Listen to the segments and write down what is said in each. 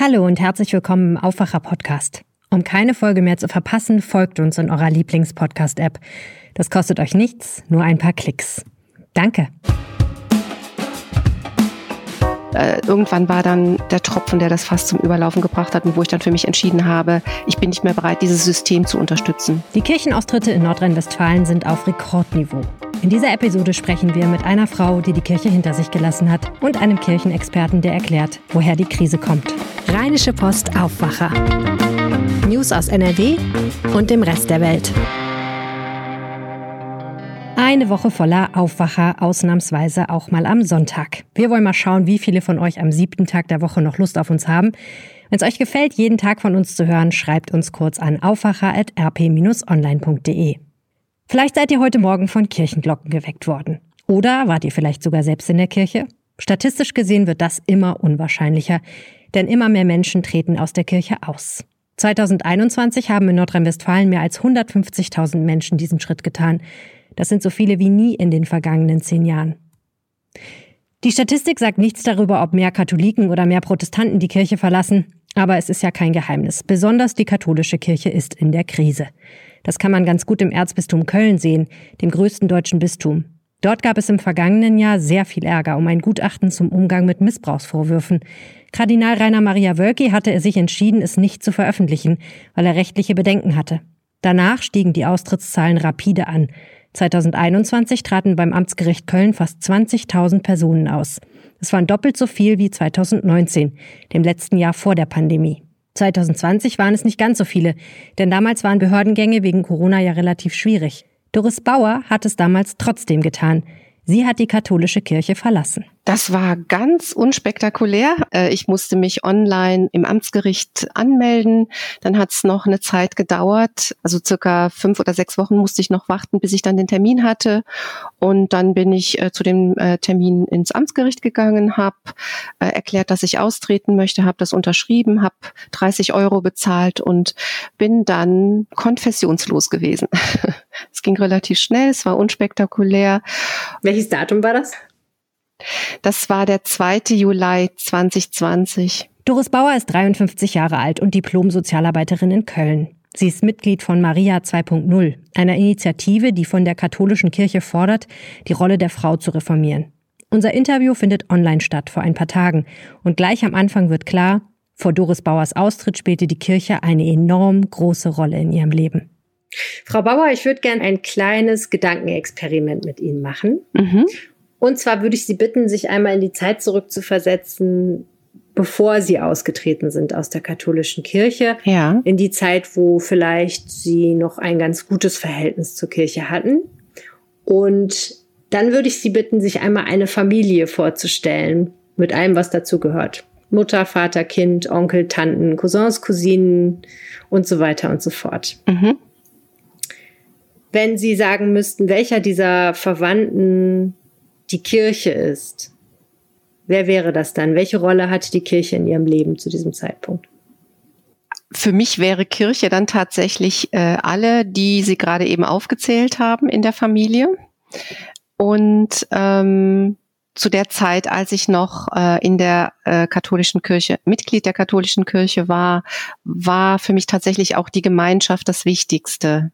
Hallo und herzlich willkommen im Aufwacher Podcast. Um keine Folge mehr zu verpassen, folgt uns in eurer Lieblingspodcast-App. Das kostet euch nichts, nur ein paar Klicks. Danke. Äh, irgendwann war dann der Tropfen, der das fast zum Überlaufen gebracht hat und wo ich dann für mich entschieden habe, ich bin nicht mehr bereit, dieses System zu unterstützen. Die Kirchenaustritte in Nordrhein-Westfalen sind auf Rekordniveau. In dieser Episode sprechen wir mit einer Frau, die die Kirche hinter sich gelassen hat und einem Kirchenexperten, der erklärt, woher die Krise kommt. Rheinische Post Aufwacher. News aus NRW und dem Rest der Welt. Eine Woche voller Aufwacher, ausnahmsweise auch mal am Sonntag. Wir wollen mal schauen, wie viele von euch am siebten Tag der Woche noch Lust auf uns haben. Wenn es euch gefällt, jeden Tag von uns zu hören, schreibt uns kurz an aufwacher.rp-online.de. Vielleicht seid ihr heute Morgen von Kirchenglocken geweckt worden. Oder wart ihr vielleicht sogar selbst in der Kirche? Statistisch gesehen wird das immer unwahrscheinlicher, denn immer mehr Menschen treten aus der Kirche aus. 2021 haben in Nordrhein-Westfalen mehr als 150.000 Menschen diesen Schritt getan. Das sind so viele wie nie in den vergangenen zehn Jahren. Die Statistik sagt nichts darüber, ob mehr Katholiken oder mehr Protestanten die Kirche verlassen, aber es ist ja kein Geheimnis. Besonders die katholische Kirche ist in der Krise. Das kann man ganz gut im Erzbistum Köln sehen, dem größten deutschen Bistum. Dort gab es im vergangenen Jahr sehr viel Ärger um ein Gutachten zum Umgang mit Missbrauchsvorwürfen. Kardinal Rainer Maria Wölki hatte sich entschieden, es nicht zu veröffentlichen, weil er rechtliche Bedenken hatte. Danach stiegen die Austrittszahlen rapide an. 2021 traten beim Amtsgericht Köln fast 20.000 Personen aus. Es waren doppelt so viel wie 2019, dem letzten Jahr vor der Pandemie. 2020 waren es nicht ganz so viele, denn damals waren Behördengänge wegen Corona ja relativ schwierig. Doris Bauer hat es damals trotzdem getan. Sie hat die katholische Kirche verlassen. Das war ganz unspektakulär. Äh, ich musste mich online im Amtsgericht anmelden. Dann hat es noch eine Zeit gedauert. Also circa fünf oder sechs Wochen musste ich noch warten, bis ich dann den Termin hatte. Und dann bin ich äh, zu dem äh, Termin ins Amtsgericht gegangen, habe erklärt, dass ich austreten möchte, habe das unterschrieben, habe 30 Euro bezahlt und bin dann konfessionslos gewesen. es ging relativ schnell, es war unspektakulär. Welches Datum war das? Das war der 2. Juli 2020. Doris Bauer ist 53 Jahre alt und Diplom-Sozialarbeiterin in Köln. Sie ist Mitglied von Maria 2.0, einer Initiative, die von der katholischen Kirche fordert, die Rolle der Frau zu reformieren. Unser Interview findet online statt vor ein paar Tagen und gleich am Anfang wird klar, vor Doris Bauers Austritt spielte die Kirche eine enorm große Rolle in ihrem Leben. Frau Bauer, ich würde gerne ein kleines Gedankenexperiment mit Ihnen machen. Mhm. Und zwar würde ich Sie bitten, sich einmal in die Zeit zurückzuversetzen, bevor Sie ausgetreten sind aus der katholischen Kirche. Ja. In die Zeit, wo vielleicht Sie noch ein ganz gutes Verhältnis zur Kirche hatten. Und dann würde ich Sie bitten, sich einmal eine Familie vorzustellen, mit allem, was dazu gehört. Mutter, Vater, Kind, Onkel, Tanten, Cousins, Cousinen und so weiter und so fort. Mhm. Wenn Sie sagen müssten, welcher dieser Verwandten die Kirche ist, wer wäre das dann? Welche Rolle hat die Kirche in Ihrem Leben zu diesem Zeitpunkt? Für mich wäre Kirche dann tatsächlich äh, alle, die Sie gerade eben aufgezählt haben in der Familie. Und ähm, zu der Zeit, als ich noch äh, in der äh, katholischen Kirche, Mitglied der katholischen Kirche war, war für mich tatsächlich auch die Gemeinschaft das Wichtigste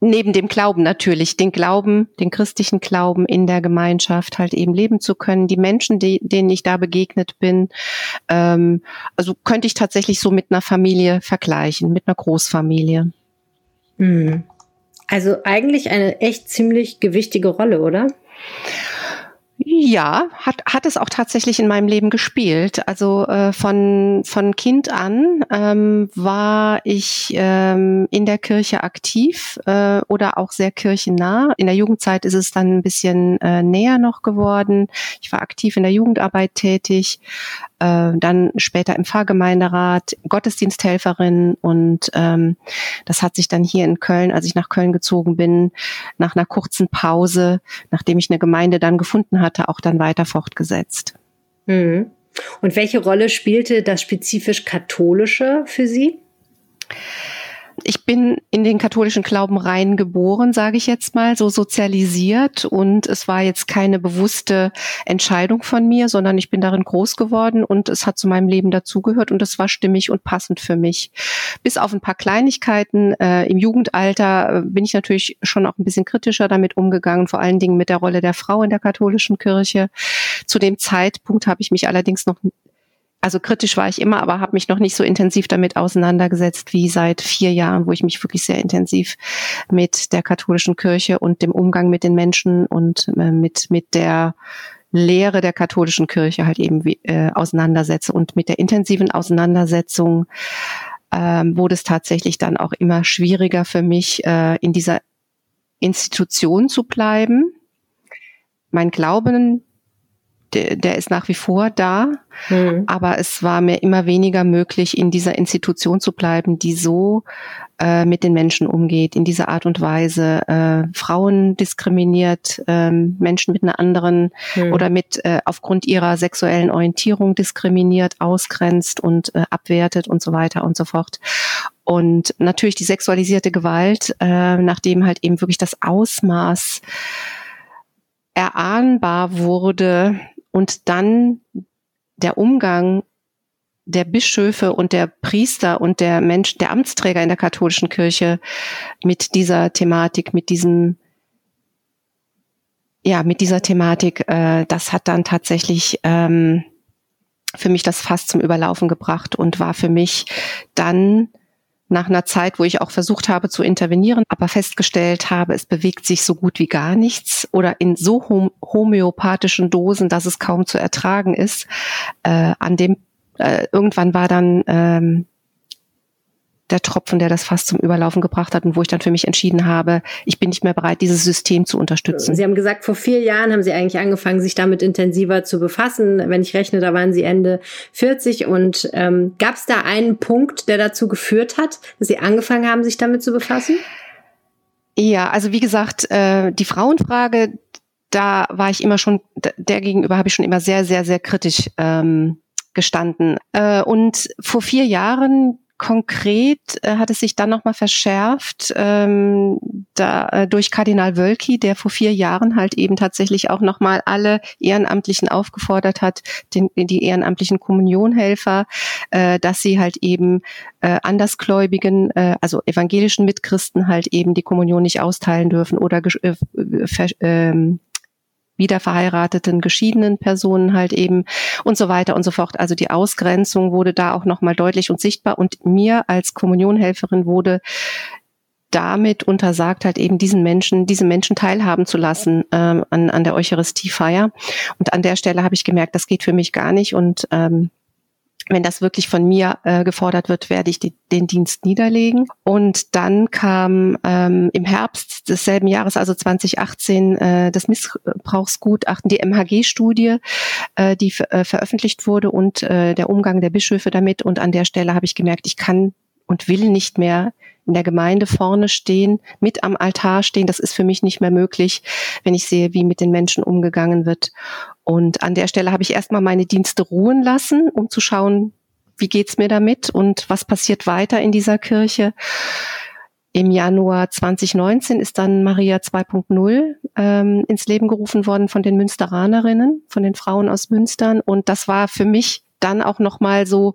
neben dem Glauben natürlich, den Glauben, den christlichen Glauben in der Gemeinschaft halt eben leben zu können, die Menschen, die, denen ich da begegnet bin, ähm, also könnte ich tatsächlich so mit einer Familie vergleichen, mit einer Großfamilie. Hm. Also eigentlich eine echt ziemlich gewichtige Rolle, oder? Ja, hat, hat es auch tatsächlich in meinem Leben gespielt. Also äh, von, von Kind an ähm, war ich ähm, in der Kirche aktiv äh, oder auch sehr kirchennah. In der Jugendzeit ist es dann ein bisschen äh, näher noch geworden. Ich war aktiv in der Jugendarbeit tätig, äh, dann später im Pfarrgemeinderat, Gottesdiensthelferin und ähm, das hat sich dann hier in Köln, als ich nach Köln gezogen bin, nach einer kurzen Pause, nachdem ich eine Gemeinde dann gefunden hatte, auch dann weiter fortgesetzt. Mhm. Und welche Rolle spielte das spezifisch Katholische für Sie? Ich bin in den katholischen Glauben reingeboren, sage ich jetzt mal, so sozialisiert und es war jetzt keine bewusste Entscheidung von mir, sondern ich bin darin groß geworden und es hat zu meinem Leben dazugehört und es war stimmig und passend für mich. Bis auf ein paar Kleinigkeiten äh, im Jugendalter äh, bin ich natürlich schon auch ein bisschen kritischer damit umgegangen, vor allen Dingen mit der Rolle der Frau in der katholischen Kirche. Zu dem Zeitpunkt habe ich mich allerdings noch also kritisch war ich immer, aber habe mich noch nicht so intensiv damit auseinandergesetzt wie seit vier Jahren, wo ich mich wirklich sehr intensiv mit der katholischen Kirche und dem Umgang mit den Menschen und äh, mit mit der Lehre der katholischen Kirche halt eben äh, auseinandersetze und mit der intensiven Auseinandersetzung ähm, wurde es tatsächlich dann auch immer schwieriger für mich, äh, in dieser Institution zu bleiben. Mein Glauben der, der ist nach wie vor da, mhm. aber es war mir immer weniger möglich, in dieser Institution zu bleiben, die so äh, mit den Menschen umgeht, in dieser Art und Weise äh, Frauen diskriminiert, äh, Menschen mit einer anderen mhm. oder mit äh, aufgrund ihrer sexuellen Orientierung diskriminiert, ausgrenzt und äh, abwertet und so weiter und so fort. Und natürlich die sexualisierte Gewalt, äh, nachdem halt eben wirklich das Ausmaß erahnbar wurde, und dann der Umgang der Bischöfe und der Priester und der Mensch, der Amtsträger in der katholischen Kirche mit dieser Thematik, mit diesem, ja, mit dieser Thematik, äh, das hat dann tatsächlich ähm, für mich das Fass zum Überlaufen gebracht und war für mich dann nach einer Zeit, wo ich auch versucht habe zu intervenieren, aber festgestellt habe, es bewegt sich so gut wie gar nichts oder in so homöopathischen Dosen, dass es kaum zu ertragen ist. Äh, an dem äh, irgendwann war dann ähm, der Tropfen, der das fast zum Überlaufen gebracht hat und wo ich dann für mich entschieden habe, ich bin nicht mehr bereit, dieses System zu unterstützen. Sie haben gesagt, vor vier Jahren haben Sie eigentlich angefangen, sich damit intensiver zu befassen. Wenn ich rechne, da waren Sie Ende 40 und ähm, gab es da einen Punkt, der dazu geführt hat, dass Sie angefangen haben, sich damit zu befassen? Ja, also wie gesagt, äh, die Frauenfrage, da war ich immer schon, der gegenüber habe ich schon immer sehr, sehr, sehr kritisch ähm, gestanden. Äh, und vor vier Jahren Konkret äh, hat es sich dann nochmal verschärft ähm, da, äh, durch Kardinal Wölki, der vor vier Jahren halt eben tatsächlich auch nochmal alle Ehrenamtlichen aufgefordert hat, den, die ehrenamtlichen Kommunionhelfer, äh, dass sie halt eben äh, Andersgläubigen, äh, also evangelischen Mitchristen halt eben die Kommunion nicht austeilen dürfen oder äh, äh, wieder verheirateten, geschiedenen Personen halt eben und so weiter und so fort. Also die Ausgrenzung wurde da auch nochmal deutlich und sichtbar und mir als Kommunionhelferin wurde damit untersagt halt eben diesen Menschen, diese Menschen teilhaben zu lassen ähm, an, an der Eucharistiefeier. Und an der Stelle habe ich gemerkt, das geht für mich gar nicht und ähm, wenn das wirklich von mir äh, gefordert wird, werde ich die, den Dienst niederlegen. Und dann kam ähm, im Herbst desselben Jahres, also 2018, äh, das Missbrauchsgutachten, die MHG-Studie, äh, die äh, veröffentlicht wurde und äh, der Umgang der Bischöfe damit. Und an der Stelle habe ich gemerkt, ich kann und will nicht mehr in der Gemeinde vorne stehen, mit am Altar stehen. Das ist für mich nicht mehr möglich, wenn ich sehe, wie mit den Menschen umgegangen wird. Und an der Stelle habe ich erstmal meine Dienste ruhen lassen, um zu schauen, wie geht's mir damit und was passiert weiter in dieser Kirche. Im Januar 2019 ist dann Maria 2.0 ähm, ins Leben gerufen worden von den Münsteranerinnen, von den Frauen aus Münstern. Und das war für mich dann auch nochmal so,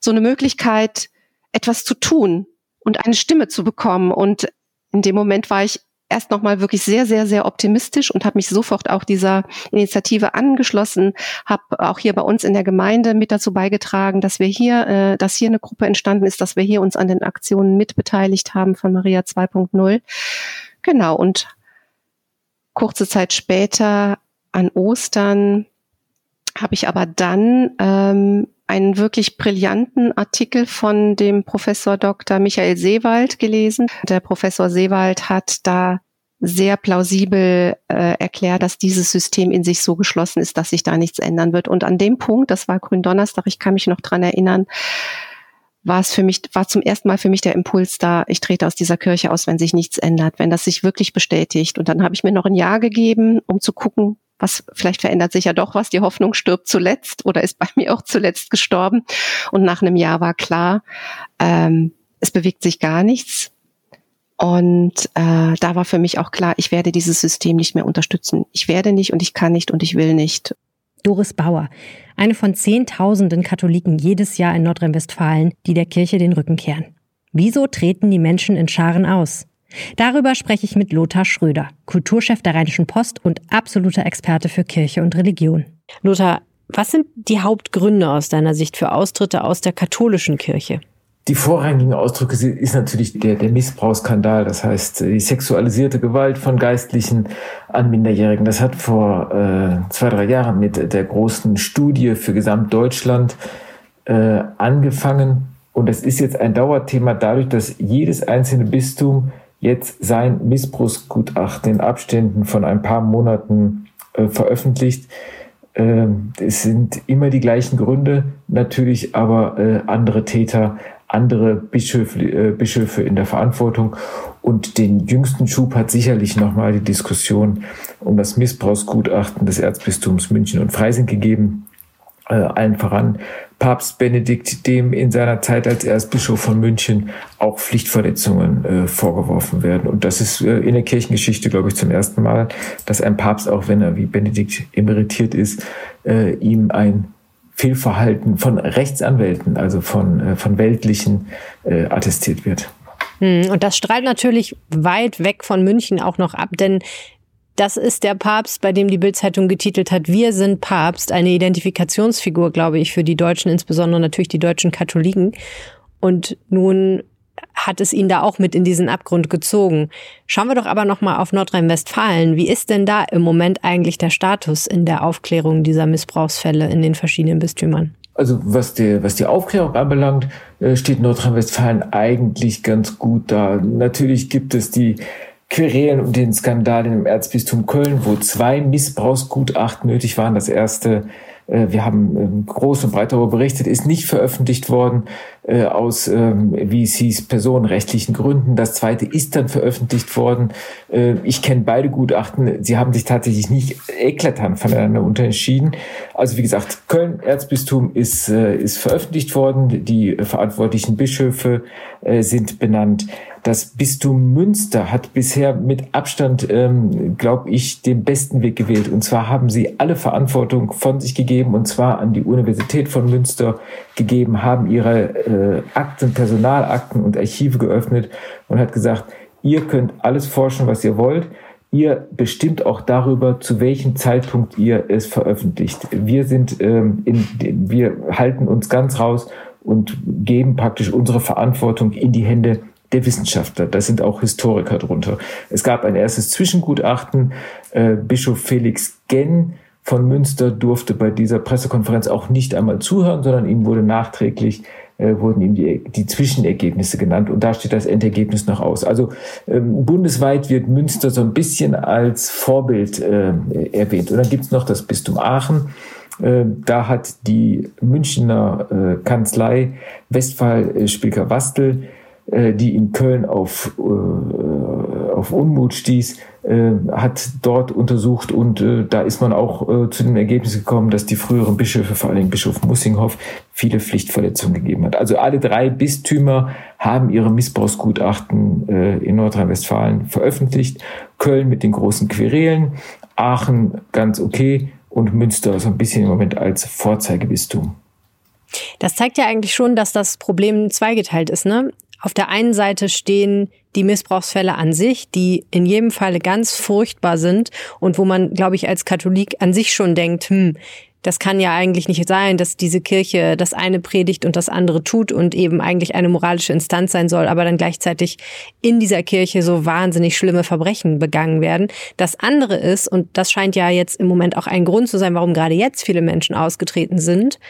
so eine Möglichkeit, etwas zu tun und eine Stimme zu bekommen. Und in dem Moment war ich erst nochmal wirklich sehr, sehr, sehr optimistisch und habe mich sofort auch dieser Initiative angeschlossen, habe auch hier bei uns in der Gemeinde mit dazu beigetragen, dass wir hier, äh, dass hier eine Gruppe entstanden ist, dass wir hier uns an den Aktionen mitbeteiligt haben von Maria 2.0. Genau, und kurze Zeit später an Ostern habe ich aber dann ähm, einen wirklich brillanten Artikel von dem Professor Dr. Michael Seewald gelesen. Der Professor Seewald hat da sehr plausibel äh, erklärt, dass dieses System in sich so geschlossen ist, dass sich da nichts ändern wird. Und an dem Punkt, das war Gründonnerstag, ich kann mich noch dran erinnern, war es für mich, war zum ersten Mal für mich der Impuls da, ich trete aus dieser Kirche aus, wenn sich nichts ändert, wenn das sich wirklich bestätigt. Und dann habe ich mir noch ein Jahr gegeben, um zu gucken, was vielleicht verändert sich ja doch was. Die Hoffnung stirbt zuletzt oder ist bei mir auch zuletzt gestorben. Und nach einem Jahr war klar, ähm, es bewegt sich gar nichts. Und äh, da war für mich auch klar, ich werde dieses System nicht mehr unterstützen. Ich werde nicht und ich kann nicht und ich will nicht. Doris Bauer, eine von Zehntausenden Katholiken jedes Jahr in Nordrhein-Westfalen, die der Kirche den Rücken kehren. Wieso treten die Menschen in Scharen aus? Darüber spreche ich mit Lothar Schröder, Kulturchef der Rheinischen Post und absoluter Experte für Kirche und Religion. Lothar, was sind die Hauptgründe aus deiner Sicht für Austritte aus der katholischen Kirche? Die vorrangigen Ausdrücke ist natürlich der, der Missbrauchsskandal, das heißt die sexualisierte Gewalt von Geistlichen an Minderjährigen. Das hat vor äh, zwei, drei Jahren mit der großen Studie für Gesamtdeutschland äh, angefangen. Und es ist jetzt ein Dauerthema dadurch, dass jedes einzelne Bistum jetzt sein Missbrauchsgutachten in Abständen von ein paar Monaten äh, veröffentlicht. Äh, es sind immer die gleichen Gründe, natürlich aber äh, andere Täter, andere Bischöfe, äh, Bischöfe in der Verantwortung. Und den jüngsten Schub hat sicherlich nochmal die Diskussion um das Missbrauchsgutachten des Erzbistums München und Freising gegeben. Äh, allen voran Papst Benedikt, dem in seiner Zeit als Erzbischof von München auch Pflichtverletzungen äh, vorgeworfen werden. Und das ist äh, in der Kirchengeschichte, glaube ich, zum ersten Mal, dass ein Papst, auch wenn er wie Benedikt emeritiert ist, äh, ihm ein Fehlverhalten von Rechtsanwälten, also von, äh, von weltlichen, äh, attestiert wird. Hm, und das strahlt natürlich weit weg von München auch noch ab, denn das ist der Papst, bei dem die Bildzeitung getitelt hat, wir sind Papst, eine Identifikationsfigur, glaube ich, für die Deutschen, insbesondere natürlich die deutschen Katholiken. Und nun hat es ihn da auch mit in diesen Abgrund gezogen. Schauen wir doch aber noch mal auf Nordrhein-Westfalen. Wie ist denn da im Moment eigentlich der Status in der Aufklärung dieser Missbrauchsfälle in den verschiedenen Bistümern? Also was die, was die Aufklärung anbelangt, äh, steht Nordrhein-Westfalen eigentlich ganz gut da. Natürlich gibt es die Querelen und den Skandal im Erzbistum Köln, wo zwei Missbrauchsgutachten nötig waren. Das erste äh, wir haben ähm, groß und breit darüber berichtet, ist nicht veröffentlicht worden äh, aus, ähm, wie es hieß, personenrechtlichen Gründen. Das zweite ist dann veröffentlicht worden. Äh, ich kenne beide Gutachten. Sie haben sich tatsächlich nicht eklatant voneinander unterschieden. Also wie gesagt, Köln Erzbistum ist, ist veröffentlicht worden. Die verantwortlichen Bischöfe sind benannt. Das Bistum Münster hat bisher mit Abstand, ähm, glaube ich, den besten Weg gewählt. Und zwar haben sie alle Verantwortung von sich gegeben, und zwar an die Universität von Münster gegeben, haben ihre äh, Akten, Personalakten und Archive geöffnet und hat gesagt, ihr könnt alles forschen, was ihr wollt. Ihr bestimmt auch darüber, zu welchem Zeitpunkt ihr es veröffentlicht. Wir sind, ähm, in, wir halten uns ganz raus und geben praktisch unsere Verantwortung in die Hände der Wissenschaftler. Da sind auch Historiker drunter. Es gab ein erstes Zwischengutachten. Äh, Bischof Felix Genn von Münster durfte bei dieser Pressekonferenz auch nicht einmal zuhören, sondern ihm wurde nachträglich äh, wurden ihm die, die Zwischenergebnisse genannt und da steht das Endergebnis noch aus. Also ähm, bundesweit wird Münster so ein bisschen als Vorbild äh, erwähnt. Und dann gibt's noch das Bistum Aachen. Äh, da hat die Münchner äh, Kanzlei Westphal äh, äh, die in Köln auf, äh, auf Unmut stieß, äh, hat dort untersucht und da ist man auch zu dem Ergebnis gekommen, dass die früheren Bischöfe, vor allem Bischof Mussinghoff, viele Pflichtverletzungen gegeben hat. Also alle drei Bistümer haben ihre Missbrauchsgutachten in Nordrhein-Westfalen veröffentlicht. Köln mit den großen Querelen, Aachen ganz okay und Münster so ein bisschen im Moment als Vorzeigebistum. Das zeigt ja eigentlich schon, dass das Problem zweigeteilt ist. Ne? Auf der einen Seite stehen die Missbrauchsfälle an sich, die in jedem Falle ganz furchtbar sind und wo man, glaube ich, als Katholik an sich schon denkt, hm, das kann ja eigentlich nicht sein, dass diese Kirche das eine predigt und das andere tut und eben eigentlich eine moralische Instanz sein soll, aber dann gleichzeitig in dieser Kirche so wahnsinnig schlimme Verbrechen begangen werden. Das andere ist, und das scheint ja jetzt im Moment auch ein Grund zu sein, warum gerade jetzt viele Menschen ausgetreten sind,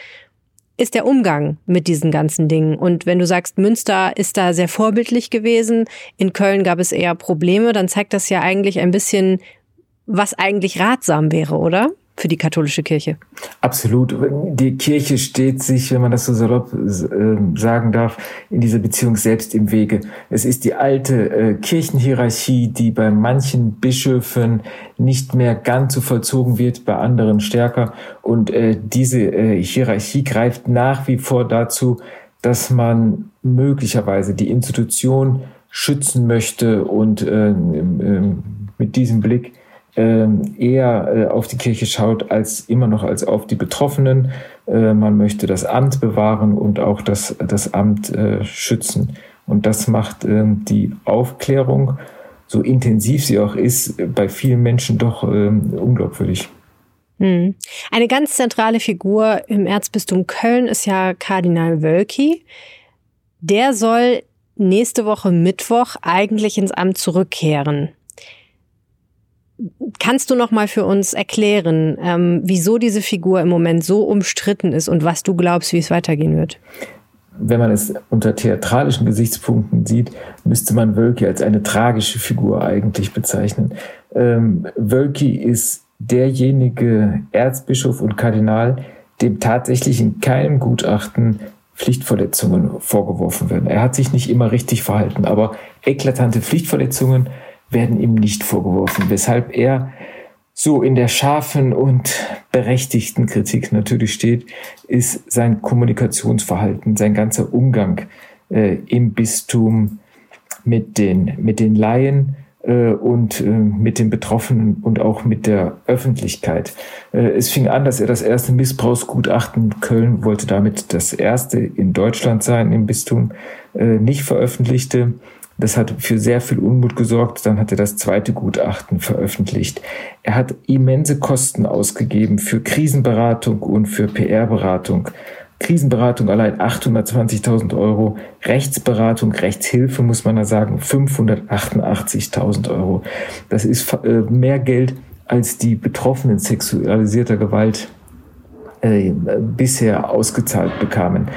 ist der Umgang mit diesen ganzen Dingen. Und wenn du sagst, Münster ist da sehr vorbildlich gewesen, in Köln gab es eher Probleme, dann zeigt das ja eigentlich ein bisschen, was eigentlich ratsam wäre, oder? Für die katholische Kirche. Absolut. Die Kirche steht sich, wenn man das so salopp äh, sagen darf, in dieser Beziehung selbst im Wege. Es ist die alte äh, Kirchenhierarchie, die bei manchen Bischöfen nicht mehr ganz so vollzogen wird, bei anderen stärker. Und äh, diese Hierarchie greift nach wie vor dazu, dass man möglicherweise die Institution schützen möchte und äh, äh, mit diesem Blick äh, eher äh, auf die Kirche schaut als immer noch als auf die Betroffenen. Äh, man möchte das Amt bewahren und auch das, das Amt äh, schützen. Und das macht ähm, die Aufklärung, so intensiv sie auch ist, bei vielen Menschen doch ähm, unglaubwürdig. Hm. Eine ganz zentrale Figur im Erzbistum Köln ist ja Kardinal Wölki. Der soll nächste Woche Mittwoch eigentlich ins Amt zurückkehren. Kannst du noch mal für uns erklären, ähm, wieso diese Figur im Moment so umstritten ist und was du glaubst, wie es weitergehen wird? Wenn man es unter theatralischen Gesichtspunkten sieht, müsste man Wölki als eine tragische Figur eigentlich bezeichnen. Ähm, Wölki ist derjenige Erzbischof und Kardinal, dem tatsächlich in keinem Gutachten Pflichtverletzungen vorgeworfen werden. Er hat sich nicht immer richtig verhalten, aber eklatante Pflichtverletzungen werden ihm nicht vorgeworfen, weshalb er so in der scharfen und berechtigten Kritik natürlich steht, ist sein Kommunikationsverhalten, sein ganzer Umgang äh, im Bistum mit den, mit den Laien, äh, und äh, mit den Betroffenen und auch mit der Öffentlichkeit. Äh, es fing an, dass er das erste Missbrauchsgutachten Köln wollte damit das erste in Deutschland sein im Bistum nicht veröffentlichte. Das hat für sehr viel Unmut gesorgt. Dann hat er das zweite Gutachten veröffentlicht. Er hat immense Kosten ausgegeben für Krisenberatung und für PR-Beratung. Krisenberatung allein 820.000 Euro, Rechtsberatung, Rechtshilfe muss man da sagen, 588.000 Euro. Das ist äh, mehr Geld, als die Betroffenen sexualisierter Gewalt äh, bisher ausgezahlt bekamen.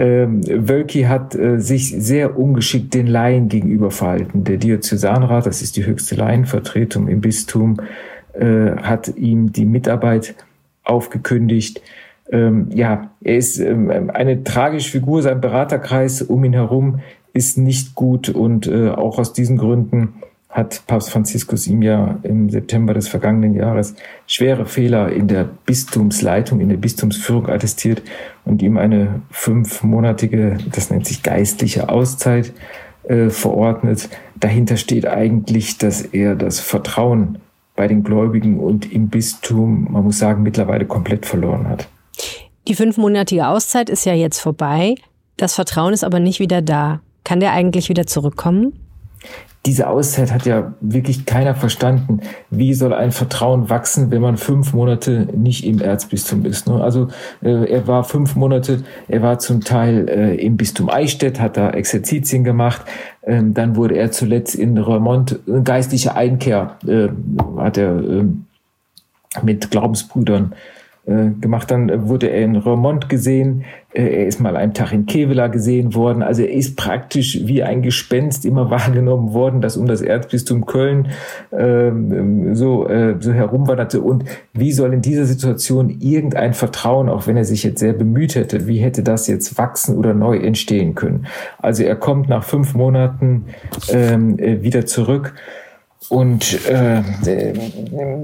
Ähm, Wölki hat äh, sich sehr ungeschickt den Laien gegenüber verhalten. Der Diözesanrat, das ist die höchste Laienvertretung im Bistum, äh, hat ihm die Mitarbeit aufgekündigt ähm, ja, er ist ähm, eine tragische Figur. Sein Beraterkreis um ihn herum ist nicht gut und äh, auch aus diesen Gründen hat Papst Franziskus ihm ja im September des vergangenen Jahres schwere Fehler in der Bistumsleitung, in der Bistumsführung attestiert und ihm eine fünfmonatige, das nennt sich geistliche Auszeit äh, verordnet. Dahinter steht eigentlich, dass er das Vertrauen bei den Gläubigen und im Bistum, man muss sagen, mittlerweile komplett verloren hat. Die fünfmonatige Auszeit ist ja jetzt vorbei. Das Vertrauen ist aber nicht wieder da. Kann der eigentlich wieder zurückkommen? Diese Auszeit hat ja wirklich keiner verstanden. Wie soll ein Vertrauen wachsen, wenn man fünf Monate nicht im Erzbistum ist? Ne? Also äh, er war fünf Monate, er war zum Teil äh, im Bistum Eichstätt, hat da Exerzitien gemacht. Ähm, dann wurde er zuletzt in Reumont geistliche Einkehr, äh, hat er ähm, mit Glaubensbrüdern äh, gemacht. Dann wurde er in Romont gesehen. Äh, er ist mal einen Tag in Kevela gesehen worden. Also er ist praktisch wie ein Gespenst immer wahrgenommen worden, das um das Erzbistum Köln ähm, so, äh, so herumwanderte. Und wie soll in dieser Situation irgendein Vertrauen, auch wenn er sich jetzt sehr bemüht hätte, wie hätte das jetzt wachsen oder neu entstehen können? Also er kommt nach fünf Monaten ähm, wieder zurück. Und äh,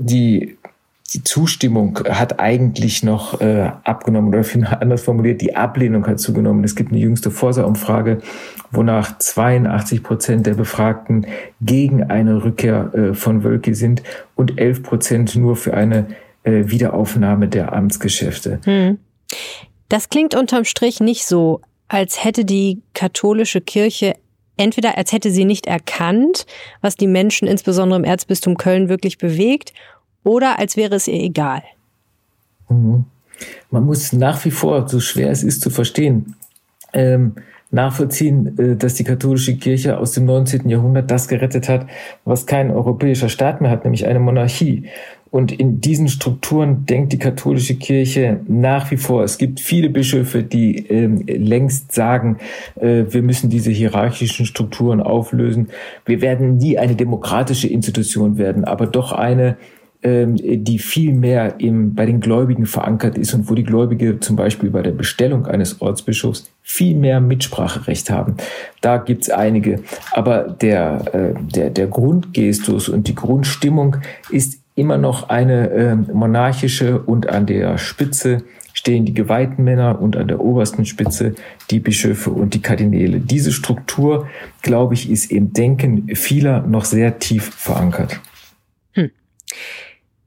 die die Zustimmung hat eigentlich noch äh, abgenommen oder anders formuliert, die Ablehnung hat zugenommen. Es gibt eine jüngste Forsa-Umfrage, wonach 82 Prozent der Befragten gegen eine Rückkehr äh, von Wölki sind und 11 Prozent nur für eine äh, Wiederaufnahme der Amtsgeschäfte. Hm. Das klingt unterm Strich nicht so, als hätte die katholische Kirche entweder als hätte sie nicht erkannt, was die Menschen insbesondere im Erzbistum Köln wirklich bewegt, oder als wäre es ihr egal. Mhm. Man muss nach wie vor, so schwer es ist zu verstehen, ähm, nachvollziehen, äh, dass die katholische Kirche aus dem 19. Jahrhundert das gerettet hat, was kein europäischer Staat mehr hat, nämlich eine Monarchie. Und in diesen Strukturen denkt die katholische Kirche nach wie vor. Es gibt viele Bischöfe, die ähm, längst sagen, äh, wir müssen diese hierarchischen Strukturen auflösen. Wir werden nie eine demokratische Institution werden, aber doch eine, die viel mehr im, bei den Gläubigen verankert ist und wo die Gläubige zum Beispiel bei der Bestellung eines Ortsbischofs viel mehr Mitspracherecht haben. Da gibt's einige. Aber der, äh, der, der Grundgestus und die Grundstimmung ist immer noch eine äh, monarchische und an der Spitze stehen die geweihten Männer und an der obersten Spitze die Bischöfe und die Kardinäle. Diese Struktur, glaube ich, ist im Denken vieler noch sehr tief verankert. Hm.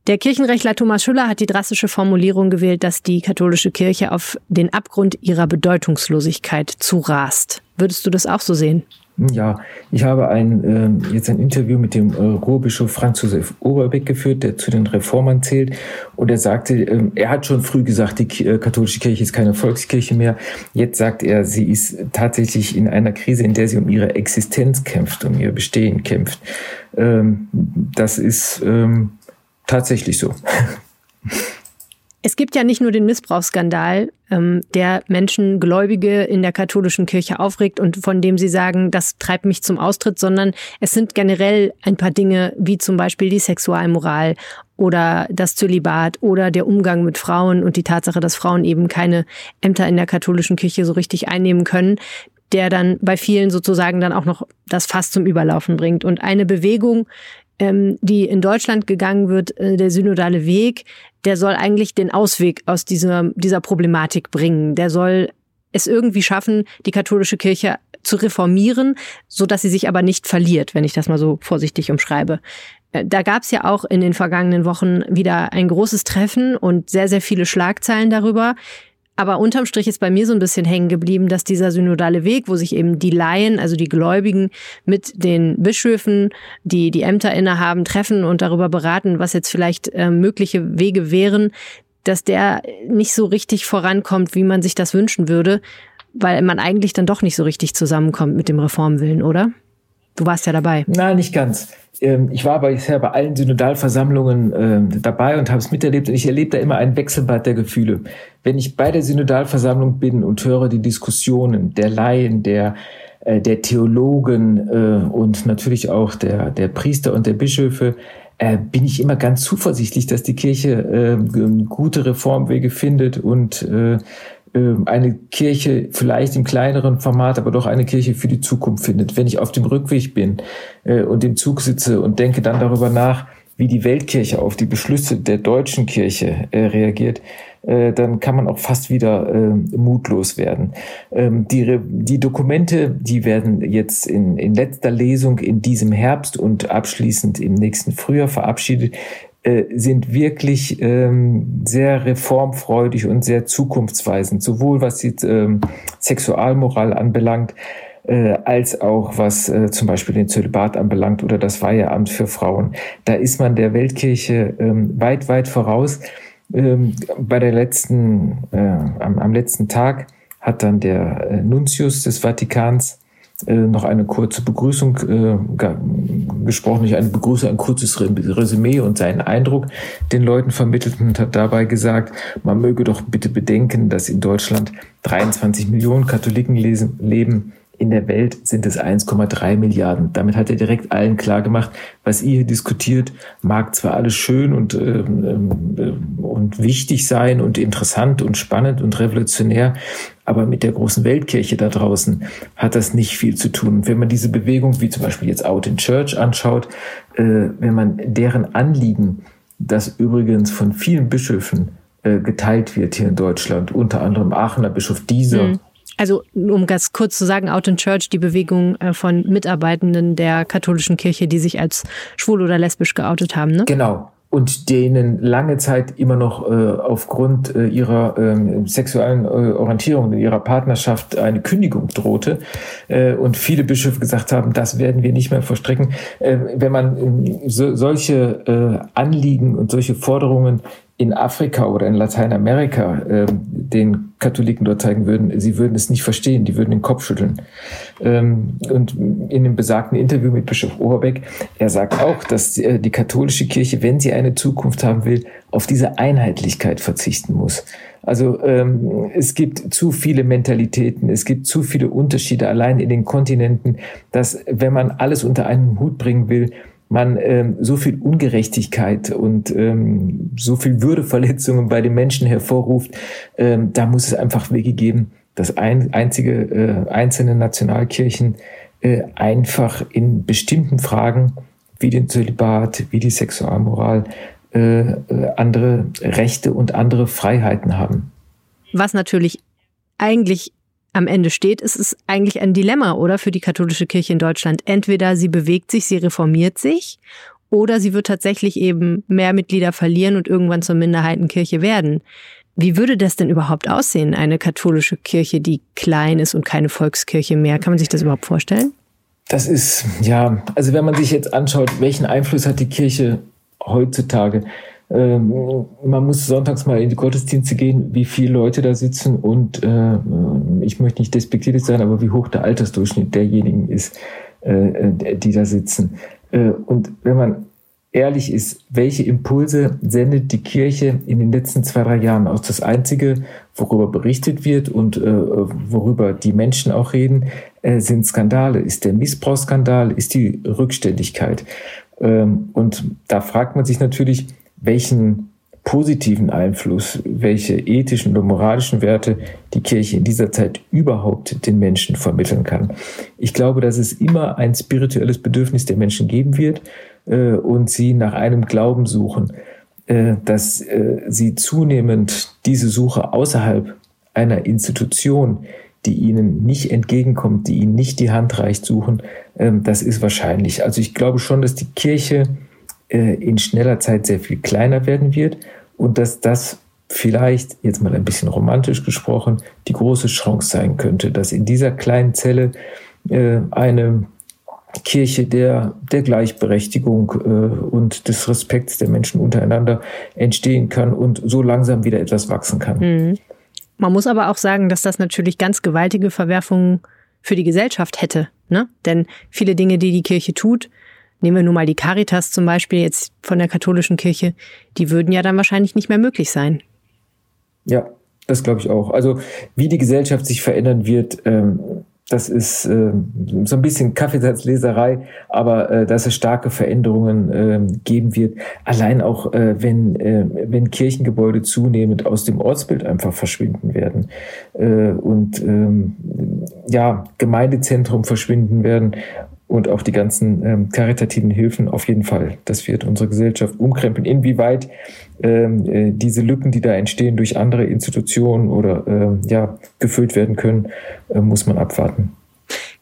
Der Kirchenrechtler Thomas Schüller hat die drastische Formulierung gewählt, dass die katholische Kirche auf den Abgrund ihrer Bedeutungslosigkeit zurast. Würdest du das auch so sehen? Ja, ich habe ein, äh, jetzt ein Interview mit dem äh, Ruhrbischof Franz Josef Oberbeck geführt, der zu den Reformern zählt. Und er sagte, äh, er hat schon früh gesagt, die äh, katholische Kirche ist keine Volkskirche mehr. Jetzt sagt er, sie ist tatsächlich in einer Krise, in der sie um ihre Existenz kämpft, um ihr Bestehen kämpft. Ähm, das ist ähm, tatsächlich so. Es gibt ja nicht nur den Missbrauchsskandal, ähm, der Menschen, Gläubige in der katholischen Kirche aufregt und von dem sie sagen, das treibt mich zum Austritt, sondern es sind generell ein paar Dinge, wie zum Beispiel die Sexualmoral oder das Zölibat oder der Umgang mit Frauen und die Tatsache, dass Frauen eben keine Ämter in der katholischen Kirche so richtig einnehmen können, der dann bei vielen sozusagen dann auch noch das Fass zum Überlaufen bringt. Und eine Bewegung, ähm, die in Deutschland gegangen wird, äh, der synodale Weg, der soll eigentlich den Ausweg aus dieser, dieser Problematik bringen. Der soll es irgendwie schaffen, die katholische Kirche zu reformieren, so dass sie sich aber nicht verliert, wenn ich das mal so vorsichtig umschreibe. Äh, da gab es ja auch in den vergangenen Wochen wieder ein großes Treffen und sehr, sehr viele Schlagzeilen darüber. Aber unterm Strich ist bei mir so ein bisschen hängen geblieben, dass dieser synodale Weg, wo sich eben die Laien, also die Gläubigen mit den Bischöfen, die die Ämter innehaben, treffen und darüber beraten, was jetzt vielleicht äh, mögliche Wege wären, dass der nicht so richtig vorankommt, wie man sich das wünschen würde, weil man eigentlich dann doch nicht so richtig zusammenkommt mit dem Reformwillen, oder? Du warst ja dabei. Nein, nicht ganz. Ähm, ich war bisher bei allen Synodalversammlungen äh, dabei und habe es miterlebt und ich erlebe da immer ein Wechselbad der Gefühle. Wenn ich bei der Synodalversammlung bin und höre die Diskussionen der Laien, der äh, der Theologen äh, und natürlich auch der, der Priester und der Bischöfe, äh, bin ich immer ganz zuversichtlich, dass die Kirche äh, gute Reformwege findet und äh, ähm, eine Kirche vielleicht im kleineren Format, aber doch eine Kirche für die Zukunft findet. Wenn ich auf dem Rückweg bin äh, und im Zug sitze und denke dann darüber nach, wie die Weltkirche auf die Beschlüsse der deutschen Kirche äh, reagiert, äh, dann kann man auch fast wieder äh, mutlos werden. Ähm, die, die Dokumente, die werden jetzt in, in letzter Lesung in diesem Herbst und abschließend im nächsten Frühjahr verabschiedet. Äh, sind wirklich ähm, sehr reformfreudig und sehr zukunftsweisend, sowohl was die ähm, Sexualmoral anbelangt, äh, als auch was äh, zum Beispiel den Zölibat anbelangt oder das Weiheamt für Frauen. Da ist man der Weltkirche ähm, weit, weit voraus. Ähm, bei der letzten, äh, am, am letzten Tag hat dann der äh, Nuntius des Vatikans äh, noch eine kurze Begrüßung äh, gesprochen, nicht eine Begrüßung, ein kurzes Resümee und seinen Eindruck den Leuten vermittelt und hat dabei gesagt, man möge doch bitte bedenken, dass in Deutschland 23 Millionen Katholiken lesen, leben in der Welt sind es 1,3 Milliarden. Damit hat er direkt allen klar gemacht, was ihr hier diskutiert, mag zwar alles schön und, ähm, äh, und wichtig sein und interessant und spannend und revolutionär, aber mit der großen Weltkirche da draußen hat das nicht viel zu tun. Und wenn man diese Bewegung, wie zum Beispiel jetzt Out in Church anschaut, äh, wenn man deren Anliegen, das übrigens von vielen Bischöfen äh, geteilt wird hier in Deutschland, unter anderem Aachener Bischof Dieser, mhm also um ganz kurz zu sagen, Out in Church, die Bewegung äh, von Mitarbeitenden der katholischen Kirche, die sich als schwul oder lesbisch geoutet haben. Ne? Genau. Und denen lange Zeit immer noch äh, aufgrund äh, ihrer äh, sexuellen Orientierung, ihrer Partnerschaft eine Kündigung drohte. Äh, und viele Bischöfe gesagt haben, das werden wir nicht mehr verstrecken. Äh, wenn man äh, so, solche äh, Anliegen und solche Forderungen in Afrika oder in Lateinamerika äh, den Katholiken dort zeigen würden, sie würden es nicht verstehen, die würden den Kopf schütteln. Ähm, und in dem besagten Interview mit Bischof Oberbeck, er sagt auch, dass die, äh, die katholische Kirche, wenn sie eine Zukunft haben will, auf diese Einheitlichkeit verzichten muss. Also ähm, es gibt zu viele Mentalitäten, es gibt zu viele Unterschiede allein in den Kontinenten, dass wenn man alles unter einen Hut bringen will, man ähm, so viel Ungerechtigkeit und ähm, so viel Würdeverletzungen bei den Menschen hervorruft, ähm, da muss es einfach Wege geben, dass ein, einzige äh, einzelne Nationalkirchen äh, einfach in bestimmten Fragen wie den Zölibat, wie die Sexualmoral äh, andere Rechte und andere Freiheiten haben. Was natürlich eigentlich am Ende steht, ist es eigentlich ein Dilemma, oder für die katholische Kirche in Deutschland. Entweder sie bewegt sich, sie reformiert sich, oder sie wird tatsächlich eben mehr Mitglieder verlieren und irgendwann zur Minderheitenkirche werden. Wie würde das denn überhaupt aussehen, eine katholische Kirche, die klein ist und keine Volkskirche mehr? Kann man sich das überhaupt vorstellen? Das ist, ja, also wenn man sich jetzt anschaut, welchen Einfluss hat die Kirche heutzutage? Ähm, man muss sonntags mal in die Gottesdienste gehen, wie viele Leute da sitzen und äh, ich möchte nicht despektierlich sein, aber wie hoch der Altersdurchschnitt derjenigen ist, äh, die da sitzen. Äh, und wenn man ehrlich ist, welche Impulse sendet die Kirche in den letzten zwei, drei Jahren aus? Das Einzige, worüber berichtet wird und äh, worüber die Menschen auch reden, äh, sind Skandale. Ist der Missbrauchsskandal, ist die Rückständigkeit. Ähm, und da fragt man sich natürlich, welchen positiven Einfluss, welche ethischen oder moralischen Werte die Kirche in dieser Zeit überhaupt den Menschen vermitteln kann. Ich glaube, dass es immer ein spirituelles Bedürfnis der Menschen geben wird äh, und sie nach einem Glauben suchen, äh, dass äh, sie zunehmend diese Suche außerhalb einer Institution, die ihnen nicht entgegenkommt, die ihnen nicht die Hand reicht, suchen, ähm, das ist wahrscheinlich. Also ich glaube schon, dass die Kirche äh, in schneller Zeit sehr viel kleiner werden wird und dass das vielleicht, jetzt mal ein bisschen romantisch gesprochen, die große Chance sein könnte, dass in dieser kleinen Zelle äh, eine Kirche der, der Gleichberechtigung äh, und des Respekts der Menschen untereinander entstehen kann und so langsam wieder etwas wachsen kann. Mhm. Man muss aber auch sagen, dass das natürlich ganz gewaltige Verwerfungen für die Gesellschaft hätte. Ne? Denn viele Dinge, die die Kirche tut, nehmen wir nun mal die Caritas zum Beispiel jetzt von der katholischen Kirche, die würden ja dann wahrscheinlich nicht mehr möglich sein. Ja, das glaube ich auch. Also wie die Gesellschaft sich verändern wird, ähm, das ist äh, so ein bisschen Kaffeesatzleserei, aber äh, dass es starke Veränderungen äh, geben wird. Allein auch, äh, wenn, äh, wenn Kirchengebäude zunehmend aus dem Ortsbild einfach verschwinden werden äh, und ähm, ja, Gemeindezentrum verschwinden werden und auch die ganzen ähm, karitativen Hilfen auf jeden Fall. Das wird unsere Gesellschaft umkrempeln. Inwieweit ähm, äh, diese Lücken, die da entstehen durch andere Institutionen oder äh, ja, gefüllt werden können, äh, muss man abwarten.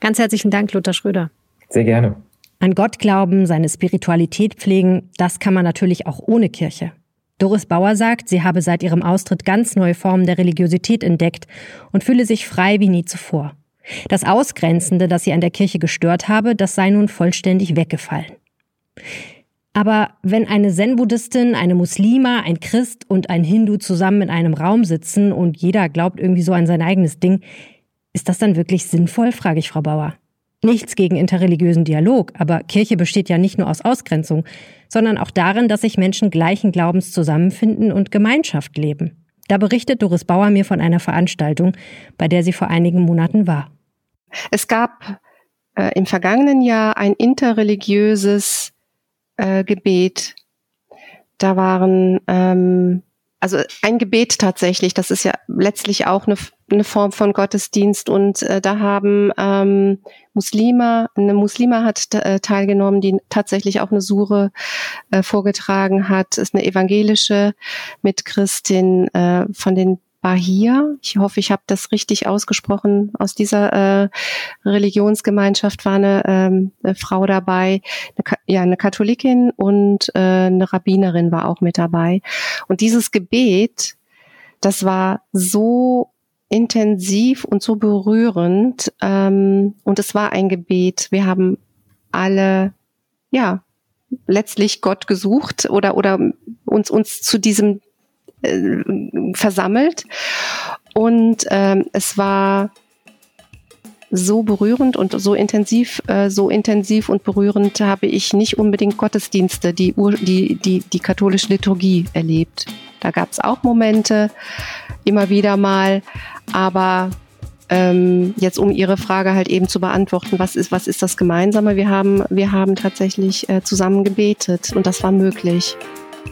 Ganz herzlichen Dank, Lothar Schröder. Sehr gerne. An Gott glauben, seine Spiritualität pflegen, das kann man natürlich auch ohne Kirche. Doris Bauer sagt, sie habe seit ihrem Austritt ganz neue Formen der Religiosität entdeckt und fühle sich frei wie nie zuvor. Das Ausgrenzende, das sie an der Kirche gestört habe, das sei nun vollständig weggefallen. Aber wenn eine Zen-Buddhistin, eine Muslima, ein Christ und ein Hindu zusammen in einem Raum sitzen und jeder glaubt irgendwie so an sein eigenes Ding, ist das dann wirklich sinnvoll, frage ich Frau Bauer. Nichts gegen interreligiösen Dialog, aber Kirche besteht ja nicht nur aus Ausgrenzung, sondern auch darin, dass sich Menschen gleichen Glaubens zusammenfinden und Gemeinschaft leben. Da berichtet Doris Bauer mir von einer Veranstaltung, bei der sie vor einigen Monaten war. Es gab äh, im vergangenen Jahr ein interreligiöses äh, Gebet. Da waren ähm, also ein Gebet tatsächlich, das ist ja letztlich auch eine, eine Form von Gottesdienst und äh, da haben ähm, Muslime, eine Muslima hat äh, teilgenommen, die tatsächlich auch eine Sure äh, vorgetragen hat, ist eine evangelische Mitchristin äh, von den Bahia. Ich hoffe, ich habe das richtig ausgesprochen. Aus dieser äh, Religionsgemeinschaft war eine, ähm, eine Frau dabei, eine, ja, eine Katholikin und äh, eine Rabbinerin war auch mit dabei. Und dieses Gebet, das war so intensiv und so berührend. Ähm, und es war ein Gebet. Wir haben alle, ja, letztlich Gott gesucht oder, oder uns, uns zu diesem äh, versammelt. Und ähm, es war so berührend und so intensiv, äh, so intensiv und berührend habe ich nicht unbedingt Gottesdienste, die, die, die, die katholische Liturgie erlebt. Da gab es auch Momente, immer wieder mal, aber ähm, jetzt um Ihre Frage halt eben zu beantworten, was ist, was ist das Gemeinsame? Wir haben, wir haben tatsächlich äh, zusammen gebetet und das war möglich.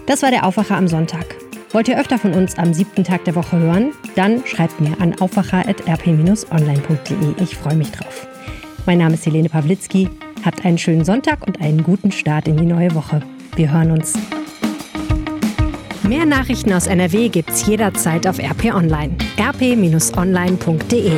Das war der Aufwacher am Sonntag. Wollt ihr öfter von uns am siebten Tag der Woche hören? Dann schreibt mir an aufwacher.rp-online.de. Ich freue mich drauf. Mein Name ist Helene Pawlitzki. Habt einen schönen Sonntag und einen guten Start in die neue Woche. Wir hören uns. Mehr Nachrichten aus NRW gibt's jederzeit auf RP Online. rp-online.de